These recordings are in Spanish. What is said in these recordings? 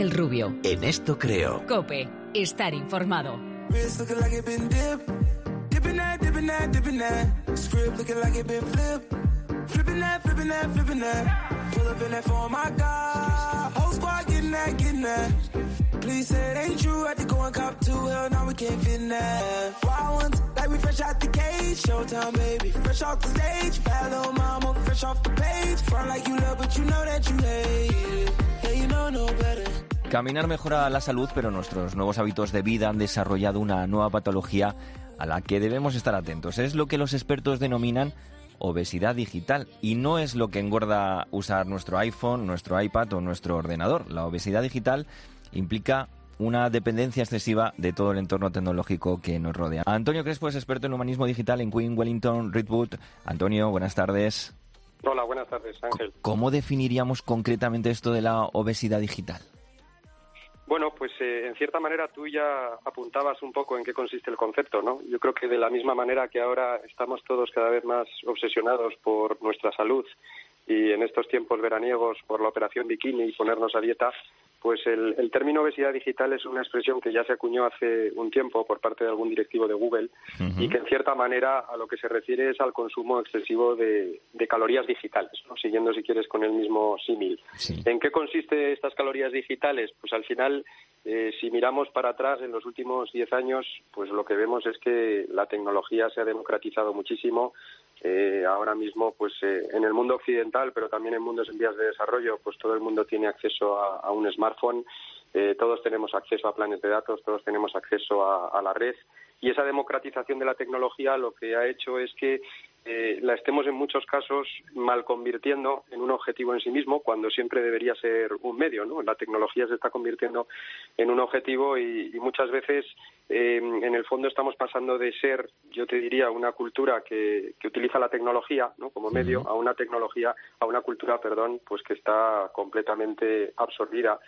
Ángel Rubio. En esto creo. Cope, estar informado. Please say it ain't true. I had to go and cop to hell, now we can't fit in that. Wild ones, like we fresh out the cage. Showtime, baby. Fresh off the stage. Bad little mama, fresh off the page. Front like you love, but you know that you hate it. Caminar mejora la salud, pero nuestros nuevos hábitos de vida han desarrollado una nueva patología a la que debemos estar atentos. Es lo que los expertos denominan obesidad digital y no es lo que engorda usar nuestro iPhone, nuestro iPad o nuestro ordenador. La obesidad digital implica una dependencia excesiva de todo el entorno tecnológico que nos rodea. Antonio Crespo es experto en humanismo digital en Queen Wellington Redwood. Antonio, buenas tardes. Hola, buenas tardes, Ángel. ¿Cómo definiríamos concretamente esto de la obesidad digital? Bueno, pues eh, en cierta manera tú ya apuntabas un poco en qué consiste el concepto, ¿no? Yo creo que de la misma manera que ahora estamos todos cada vez más obsesionados por nuestra salud y en estos tiempos veraniegos por la operación bikini y ponernos a dieta, pues el, término obesidad digital es una expresión que ya se acuñó hace un tiempo por parte de algún directivo de Google y que en cierta manera a lo que se refiere es al consumo excesivo de, calorías digitales, ¿no? siguiendo si quieres con el mismo símil. ¿En qué consiste estas calorías digitales? Pues al final, eh, si miramos para atrás en los últimos diez años, pues lo que vemos es que la tecnología se ha democratizado muchísimo. Eh, ahora mismo, pues eh, en el mundo occidental, pero también en mundos en vías de desarrollo, pues todo el mundo tiene acceso a, un smartphone, eh, todos tenemos acceso a planes de datos, todos tenemos acceso a, la red. Y esa democratización de la tecnología lo que ha hecho es que la estemos en muchos casos mal convirtiendo en un objetivo en sí mismo cuando siempre debería ser un medio, ¿no? La tecnología se está convirtiendo en un objetivo y, muchas veces en el fondo estamos pasando de ser, yo te diría, una cultura que, utiliza la tecnología ¿no? como medio a una tecnología, a una cultura, perdón, pues que está completamente absorbida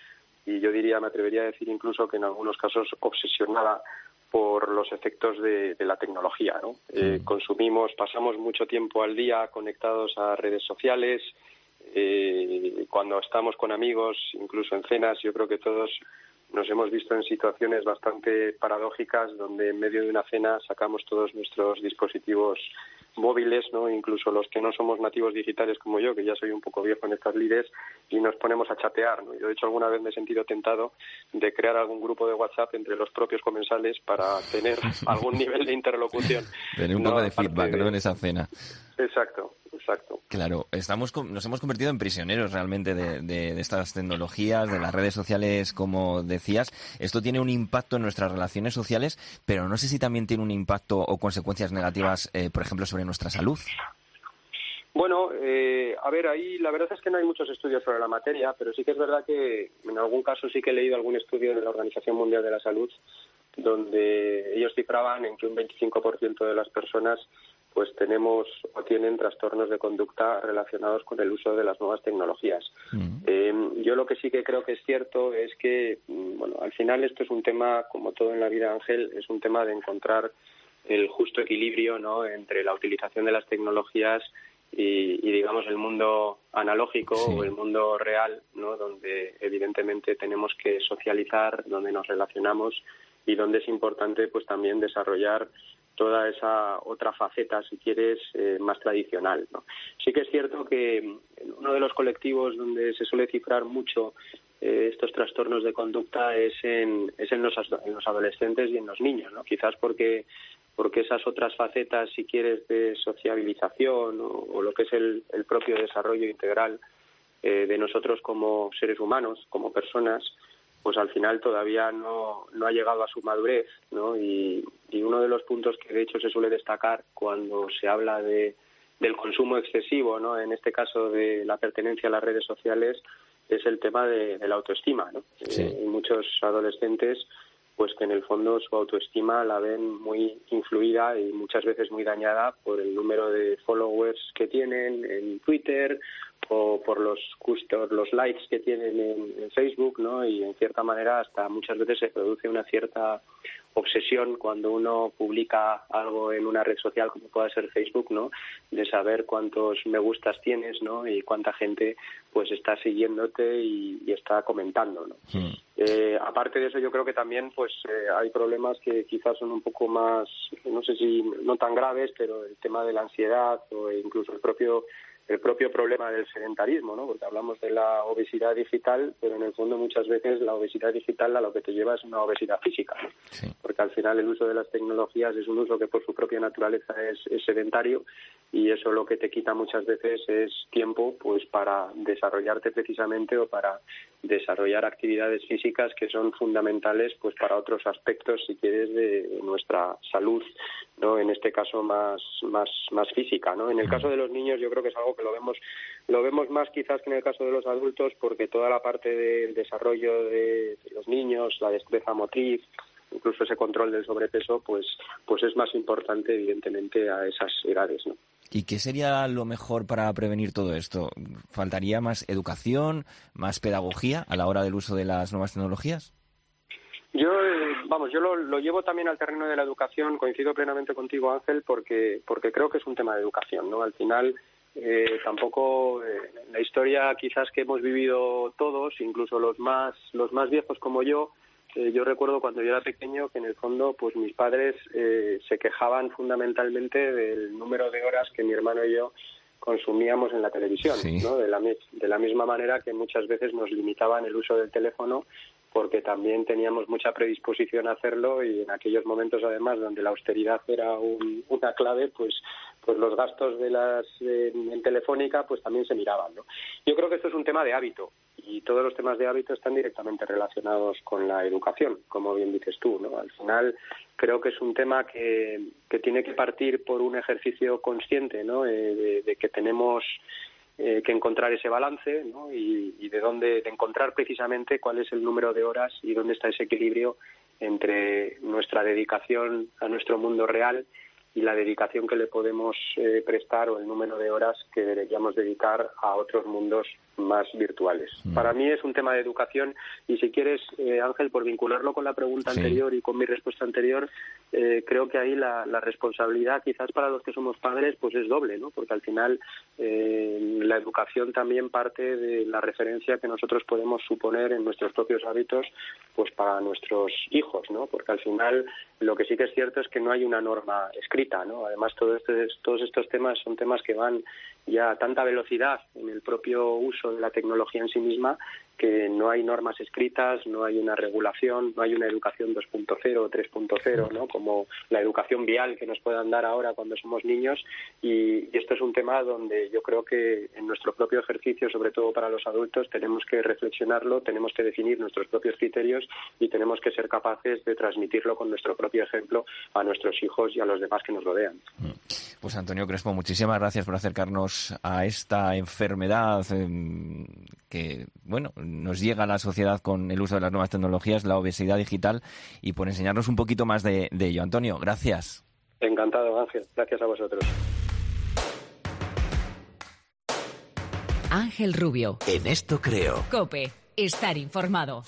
y yo diría, me atrevería a decir incluso que en algunos casos obsesionada por los efectos de, la tecnología. ¿no? Eh, consumimos, pasamos mucho tiempo al día conectados a redes sociales. Eh, cuando estamos con amigos, incluso en cenas, yo creo que todos nos hemos visto en situaciones bastante paradójicas donde en medio de una cena sacamos todos nuestros dispositivos móviles, ¿no? incluso los que no somos nativos digitales como yo, que ya soy un poco viejo en estas lides, y nos ponemos a chatear. ¿no? Yo, de hecho, alguna vez me he sentido tentado de crear algún grupo de WhatsApp entre los propios comensales para tener algún nivel de interlocución. Tener un poco de feedback en esa cena. Exacto, exacto. Claro, estamos nos hemos convertido en prisioneros realmente de, estas tecnologías, de las redes sociales, como decías. Esto tiene un impacto en nuestras relaciones sociales, pero no sé si también tiene un impacto o consecuencias negativas, eh, por ejemplo, sobre nuestra salud. Bueno, eh, a ver, ahí la verdad es que no hay muchos estudios sobre la materia, pero sí que es verdad que en algún caso sí que he leído algún estudio de la Organización Mundial de la Salud donde ellos cifraban en que un 25% de las personas pues tenemos o tienen trastornos de conducta relacionados con el uso de las nuevas tecnologías. Eh, yo lo que sí que creo que es cierto es que, mm, bueno, al final esto es un tema, como todo en la vida, Ángel, es un tema de encontrar el justo equilibrio, ¿no? Entre la utilización de las tecnologías y, digamos el mundo analógico o el mundo real, ¿no? Donde evidentemente tenemos que socializar, donde nos relacionamos y donde es importante pues también desarrollar toda esa otra faceta, si quieres, eh, más tradicional. ¿no? Sí que es cierto que uno de los colectivos donde se suele cifrar mucho eh, estos trastornos de conducta es en, es en los, en, los, adolescentes y en los niños, ¿no? quizás porque porque esas otras facetas, si quieres, de sociabilización o, lo que es el, el propio desarrollo integral eh, de nosotros como seres humanos, como personas, pues al final todavía no, no ha llegado a su madurez, ¿no? Y, uno de los puntos que de hecho se suele destacar cuando se habla de, del consumo excesivo, ¿no? En este caso de la pertenencia a las redes sociales, es el tema de, la autoestima, ¿no? Eh, muchos adolescentes pues que en el fondo su autoestima la ven muy influida y muchas veces muy dañada por el número de followers que tienen en Twitter poco por los gustos, los likes que tienen en, Facebook, ¿no? Y en cierta manera hasta muchas veces se produce una cierta obsesión cuando uno publica algo en una red social como pueda ser Facebook, ¿no? De saber cuántos me gustas tienes, ¿no? Y cuánta gente pues está siguiéndote y, está comentando, ¿no? Eh, aparte de eso, yo creo que también pues eh, hay problemas que quizás son un poco más, no sé si no tan graves, pero el tema de la ansiedad o incluso el propio el propio problema del sedentarismo, ¿no? Porque hablamos de la obesidad digital, pero en el fondo muchas veces la obesidad digital a lo que te lleva es una obesidad física, Porque al final el uso de las tecnologías es un uso que por su propia naturaleza es, sedentario y eso lo que te quita muchas veces es tiempo, pues para desarrollarte precisamente o para desarrollar actividades físicas que son fundamentales, pues para otros aspectos, si quieres, de nuestra salud, ¿no? En este caso más más más física, ¿no? En el caso de los niños yo creo que es algo que lo vemos lo vemos más quizás que en el caso de los adultos porque toda la parte del desarrollo de, los niños, la destreza motriz, incluso ese control del sobrepeso, pues, pues es más importante, evidentemente, a esas edades, ¿no? ¿Y qué sería lo mejor para prevenir todo esto? ¿Faltaría más educación, más pedagogía a la hora del uso de las nuevas tecnologías? Yo, eh, vamos, yo lo, lo, llevo también al terreno de la educación. Coincido plenamente contigo, Ángel, porque, porque creo que es un tema de educación, ¿no? Al final, eh, tampoco eh, la historia quizás que hemos vivido todos, incluso los más los más viejos como yo, eh, yo recuerdo cuando yo era pequeño que en el fondo pues mis padres eh, se quejaban fundamentalmente del número de horas que mi hermano y yo consumíamos en la televisión, ¿no? De la, de la misma manera que muchas veces nos limitaban el uso del teléfono porque también teníamos mucha predisposición a hacerlo y en aquellos momentos además donde la austeridad era una clave pues pues los gastos de las en, telefónica pues también se miraban ¿no? yo creo que esto es un tema de hábito y todos los temas de hábito están directamente relacionados con la educación como bien dices tú no al final creo que es un tema que, que tiene que partir por un ejercicio consciente ¿no? Eh, de que tenemos eh, que encontrar ese balance ¿no? y, y, de dónde de encontrar precisamente cuál es el número de horas y dónde está ese equilibrio entre nuestra dedicación a nuestro mundo real y la dedicación que le podemos eh, prestar o el número de horas que deberíamos dedicar a otros mundos más virtuales. Mm. Para mí es un tema de educación y si quieres, eh, Ángel, por vincularlo con la pregunta anterior y con mi respuesta anterior, eh, creo que ahí la, responsabilidad quizás para los que somos padres pues es doble, ¿no? Porque al final la educación también parte de la referencia que nosotros podemos suponer en nuestros propios hábitos pues para nuestros hijos, ¿no? Porque al final lo que sí que es cierto es que no hay una norma escrita, ¿no? Además, todo este, todos estos temas son temas que van ya tanta velocidad en el propio uso de la tecnología en sí misma que no hay normas escritas, no hay una regulación, no hay una educación 2.0 o 3.0, ¿no? Como la educación vial que nos puedan dar ahora cuando somos niños y, esto es un tema donde yo creo que en nuestro propio ejercicio, sobre todo para los adultos, tenemos que reflexionarlo, tenemos que definir nuestros propios criterios y tenemos que ser capaces de transmitirlo con nuestro propio ejemplo a nuestros hijos y a los demás que nos rodean. Pues Antonio Crespo, muchísimas gracias por acercarnos a esta enfermedad em, que, bueno, nos llega a la sociedad con el uso de las nuevas tecnologías, la obesidad digital, y por enseñarnos un poquito más de, ello. Antonio, gracias. Encantado, Ángel. Gracias a vosotros. Ángel Rubio. En esto creo. Cope, estar informado.